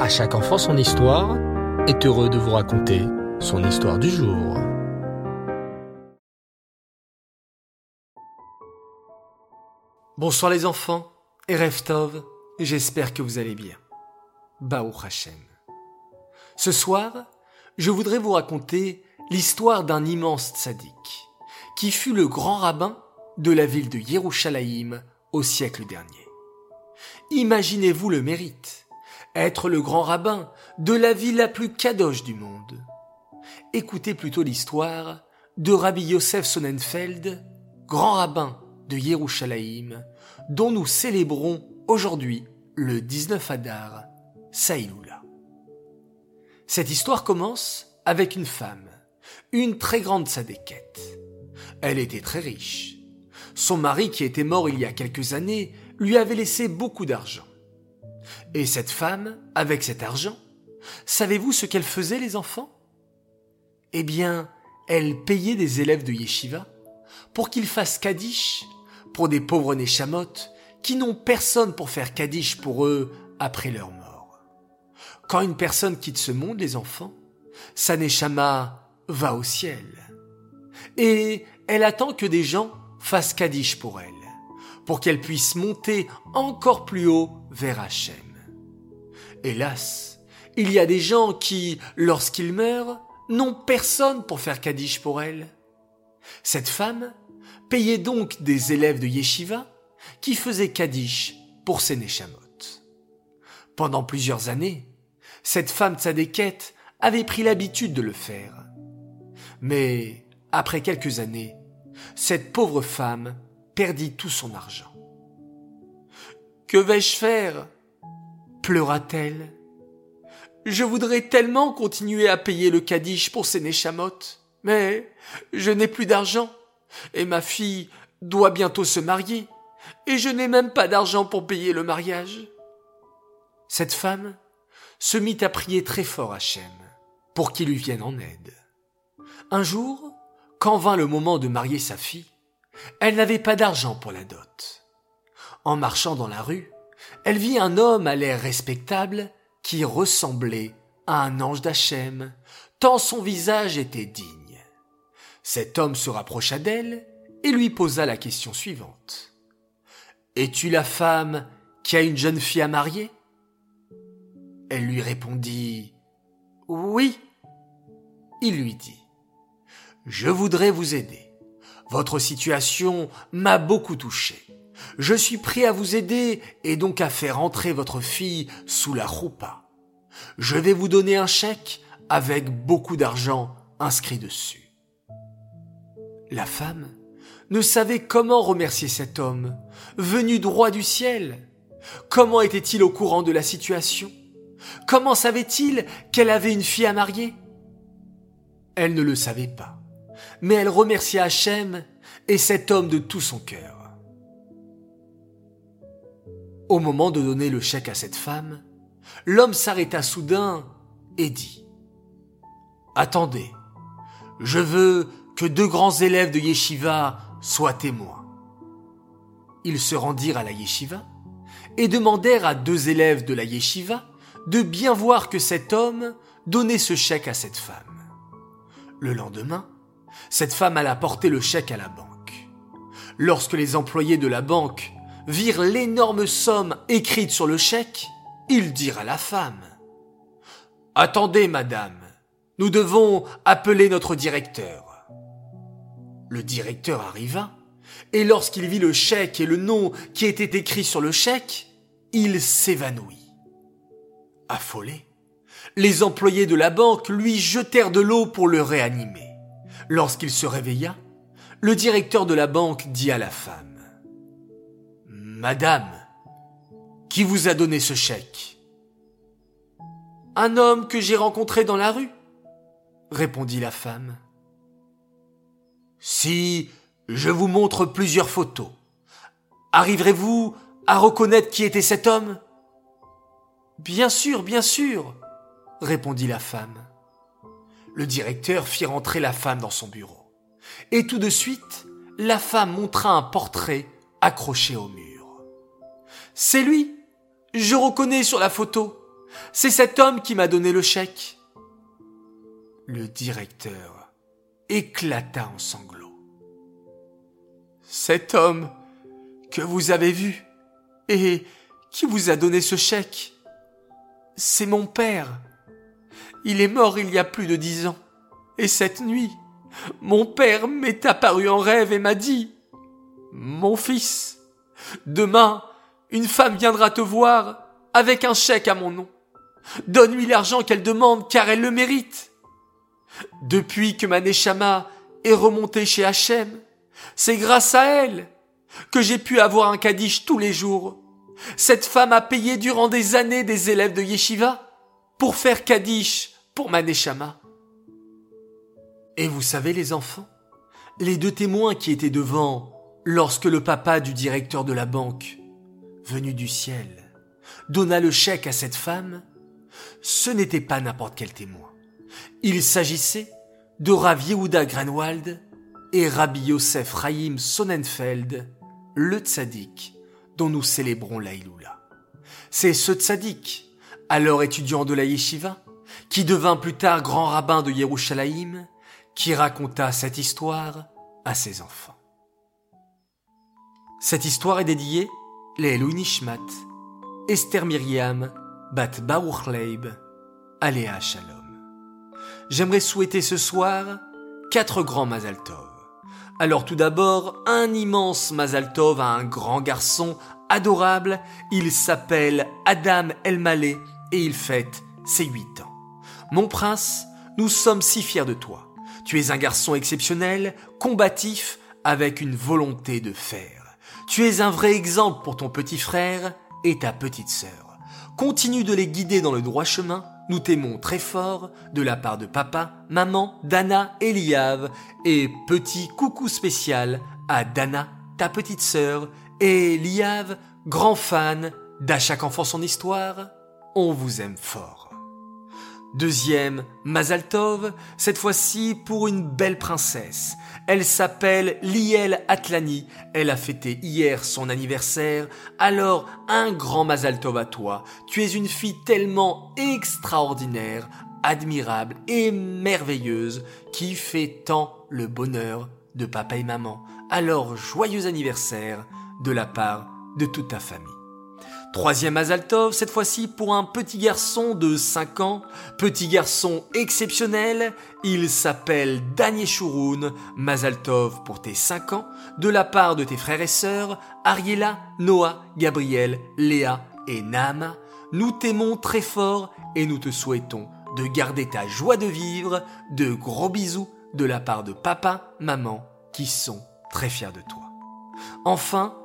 À chaque enfant son histoire est heureux de vous raconter son histoire du jour. Bonsoir les enfants et Reftov, j'espère que vous allez bien. Baou Hashem. Ce soir, je voudrais vous raconter l'histoire d'un immense tzaddik, qui fut le grand rabbin de la ville de Yerushalayim au siècle dernier. Imaginez-vous le mérite, être le grand rabbin de la ville la plus kadosh du monde. Écoutez plutôt l'histoire de Rabbi Yosef Sonnenfeld, grand rabbin de Yerushalayim, dont nous célébrons aujourd'hui le 19 Adar, Saïloula. Cette histoire commence avec une femme, une très grande sadéquette. Elle était très riche. Son mari, qui était mort il y a quelques années, lui avait laissé beaucoup d'argent. Et cette femme, avec cet argent, savez-vous ce qu'elle faisait, les enfants? Eh bien, elle payait des élèves de yeshiva pour qu'ils fassent kaddish pour des pauvres neshamot qui n'ont personne pour faire kaddish pour eux après leur mort. Quand une personne quitte ce monde, les enfants, sa neshama va au ciel. Et elle attend que des gens fassent kaddish pour elle, pour qu'elle puisse monter encore plus haut vers Hachem. Hélas, il y a des gens qui, lorsqu'ils meurent, n'ont personne pour faire kaddish pour elle. Cette femme payait donc des élèves de yeshiva qui faisaient kaddish pour ses neshamot. Pendant plusieurs années, cette femme tzadékette avait pris l'habitude de le faire. Mais, après quelques années, cette pauvre femme perdit tout son argent. Que vais-je faire? Pleura-t-elle. Je voudrais tellement continuer à payer le kaddish pour ces neshamot, mais je n'ai plus d'argent, et ma fille doit bientôt se marier, et je n'ai même pas d'argent pour payer le mariage. Cette femme se mit à prier très fort Hachem pour qu'il lui vienne en aide. Un jour, quand vint le moment de marier sa fille, elle n'avait pas d'argent pour la dot. En marchant dans la rue, elle vit un homme à l'air respectable qui ressemblait à un ange d'Hachem, tant son visage était digne. Cet homme se rapprocha d'elle et lui posa la question suivante. Es-tu la femme qui a une jeune fille à marier? Elle lui répondit Oui. Il lui dit Je voudrais vous aider. Votre situation m'a beaucoup touché. Je suis prêt à vous aider et donc à faire entrer votre fille sous la roupa. Je vais vous donner un chèque avec beaucoup d'argent inscrit dessus. La femme ne savait comment remercier cet homme, venu droit du ciel. Comment était-il au courant de la situation? Comment savait-il qu'elle avait une fille à marier? Elle ne le savait pas, mais elle remercia Hachem et cet homme de tout son cœur. Au moment de donner le chèque à cette femme, l'homme s'arrêta soudain et dit ⁇ Attendez, je veux que deux grands élèves de Yeshiva soient témoins. Ils se rendirent à la Yeshiva et demandèrent à deux élèves de la Yeshiva de bien voir que cet homme donnait ce chèque à cette femme. Le lendemain, cette femme alla porter le chèque à la banque. Lorsque les employés de la banque virent l'énorme somme écrite sur le chèque, ils dirent à la femme Attendez, madame, nous devons appeler notre directeur. Le directeur arriva, et lorsqu'il vit le chèque et le nom qui était écrit sur le chèque, il s'évanouit. Affolé, les employés de la banque lui jetèrent de l'eau pour le réanimer. Lorsqu'il se réveilla, le directeur de la banque dit à la femme Madame, qui vous a donné ce chèque Un homme que j'ai rencontré dans la rue, répondit la femme. Si je vous montre plusieurs photos, arriverez-vous à reconnaître qui était cet homme? Bien sûr, bien sûr, répondit la femme. Le directeur fit rentrer la femme dans son bureau. Et tout de suite, la femme montra un portrait accroché au mur. C'est lui. Je reconnais sur la photo. C'est cet homme qui m'a donné le chèque. Le directeur éclata en sanglots. Cet homme que vous avez vu et qui vous a donné ce chèque, c'est mon père. Il est mort il y a plus de dix ans. Et cette nuit, mon père m'est apparu en rêve et m'a dit, Mon fils, demain, une femme viendra te voir avec un chèque à mon nom. Donne-lui l'argent qu'elle demande car elle le mérite. Depuis que ma Neshama est remontée chez Hachem, c'est grâce à elle que j'ai pu avoir un Kaddish tous les jours. Cette femme a payé durant des années des élèves de Yeshiva pour faire Kaddish pour ma Neshama. Et vous savez les enfants, les deux témoins qui étaient devant lorsque le papa du directeur de la banque, venu du ciel, donna le chèque à cette femme, ce n'était pas n'importe quel témoin. Il s'agissait de Rav Yehuda Grenwald et Rabbi Yosef Chaim Sonnenfeld, le tzaddik dont nous célébrons l'Aïloula. C'est ce tzaddik, alors étudiant de la yeshiva, qui devint plus tard grand rabbin de Yerushalayim, qui raconta cette histoire à ses enfants. Cette histoire est dédiée les Nishmat, Esther Myriam, Bat Baruch Leib, Aléa Shalom. J'aimerais souhaiter ce soir quatre grands Mazal Tov. Alors tout d'abord, un immense Mazal Tov à un grand garçon adorable. Il s'appelle Adam Elmaleh et il fête ses huit ans. Mon prince, nous sommes si fiers de toi. Tu es un garçon exceptionnel, combatif, avec une volonté de faire. Tu es un vrai exemple pour ton petit frère et ta petite sœur. Continue de les guider dans le droit chemin. Nous t'aimons très fort de la part de papa, maman, Dana et Liav. Et petit coucou spécial à Dana, ta petite sœur, et Liav, grand fan d'À chaque enfant son histoire. On vous aime fort. Deuxième, Mazaltov, cette fois-ci pour une belle princesse. Elle s'appelle Liel Atlani. Elle a fêté hier son anniversaire. Alors, un grand Mazaltov à toi. Tu es une fille tellement extraordinaire, admirable et merveilleuse qui fait tant le bonheur de papa et maman. Alors, joyeux anniversaire de la part de toute ta famille. Troisième Azaltov, cette fois-ci pour un petit garçon de 5 ans, petit garçon exceptionnel, il s'appelle Daniel Shurun, Mazaltov pour tes 5 ans, de la part de tes frères et sœurs, Ariela, Noah, Gabriel, Léa et Nama, nous t'aimons très fort et nous te souhaitons de garder ta joie de vivre, de gros bisous de la part de papa, maman, qui sont très fiers de toi. Enfin,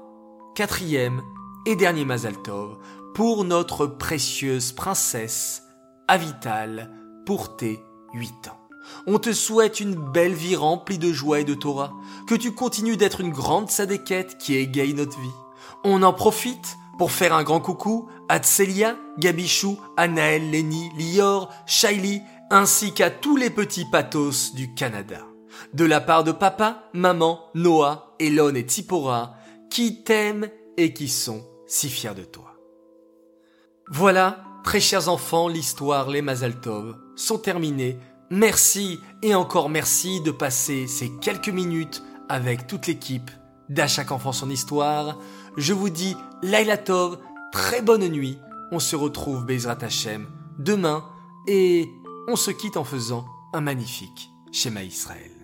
quatrième et dernier Mazaltov pour notre précieuse princesse Avital pour tes 8 ans. On te souhaite une belle vie remplie de joie et de Torah, que tu continues d'être une grande sadéquette qui égaye notre vie. On en profite pour faire un grand coucou à Tselia, Gabichou, Anaël, Lenny, Lior, Shaili, ainsi qu'à tous les petits pathos du Canada. De la part de papa, maman, Noah, Elon et Tipora, qui t'aiment et qui sont si fier de toi. Voilà, très chers enfants, l'histoire, les Mazaltov sont terminées. Merci et encore merci de passer ces quelques minutes avec toute l'équipe d'À chaque enfant son histoire. Je vous dis Laila Tov, très bonne nuit. On se retrouve Bezrat Hashem demain et on se quitte en faisant un magnifique schéma Israël.